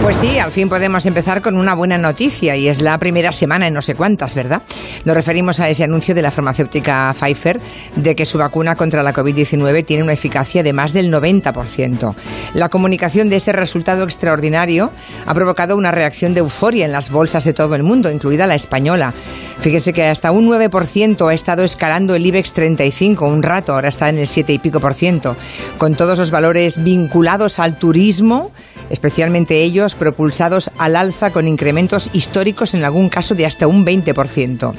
Pues sí, al fin podemos empezar con una buena noticia y es la primera semana en no sé cuántas, ¿verdad? Nos referimos a ese anuncio de la farmacéutica Pfizer de que su vacuna contra la COVID-19 tiene una eficacia de más del 90%. La comunicación de ese resultado extraordinario ha provocado una reacción de euforia en las bolsas de todo el mundo, incluida la española. Fíjense que hasta un 9% ha estado escalando el IBEX 35 un rato, ahora está en el 7 y pico por ciento, con todos los valores vinculados al turismo, especialmente ellos propulsados al alza con incrementos históricos en algún caso de hasta un 20%.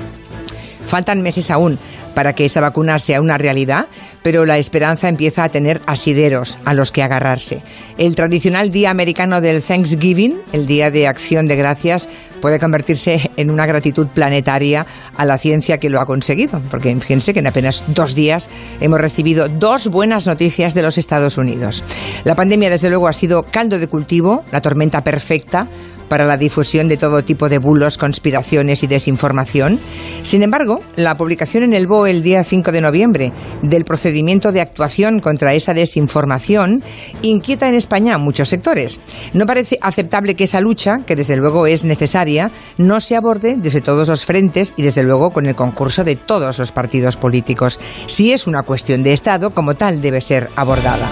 Faltan meses aún para que esa vacuna sea una realidad, pero la esperanza empieza a tener asideros a los que agarrarse. El tradicional día americano del Thanksgiving, el Día de Acción de Gracias, puede convertirse en una gratitud planetaria a la ciencia que lo ha conseguido, porque fíjense que en apenas dos días hemos recibido dos buenas noticias de los Estados Unidos. La pandemia, desde luego, ha sido caldo de cultivo, la tormenta perfecta para la difusión de todo tipo de bulos, conspiraciones y desinformación. Sin embargo, la publicación en el BOE el día 5 de noviembre del procedimiento de actuación contra esa desinformación inquieta en España a muchos sectores. No parece aceptable que esa lucha, que desde luego es necesaria, no se aborde desde todos los frentes y desde luego con el concurso de todos los partidos políticos. Si es una cuestión de Estado, como tal debe ser abordada.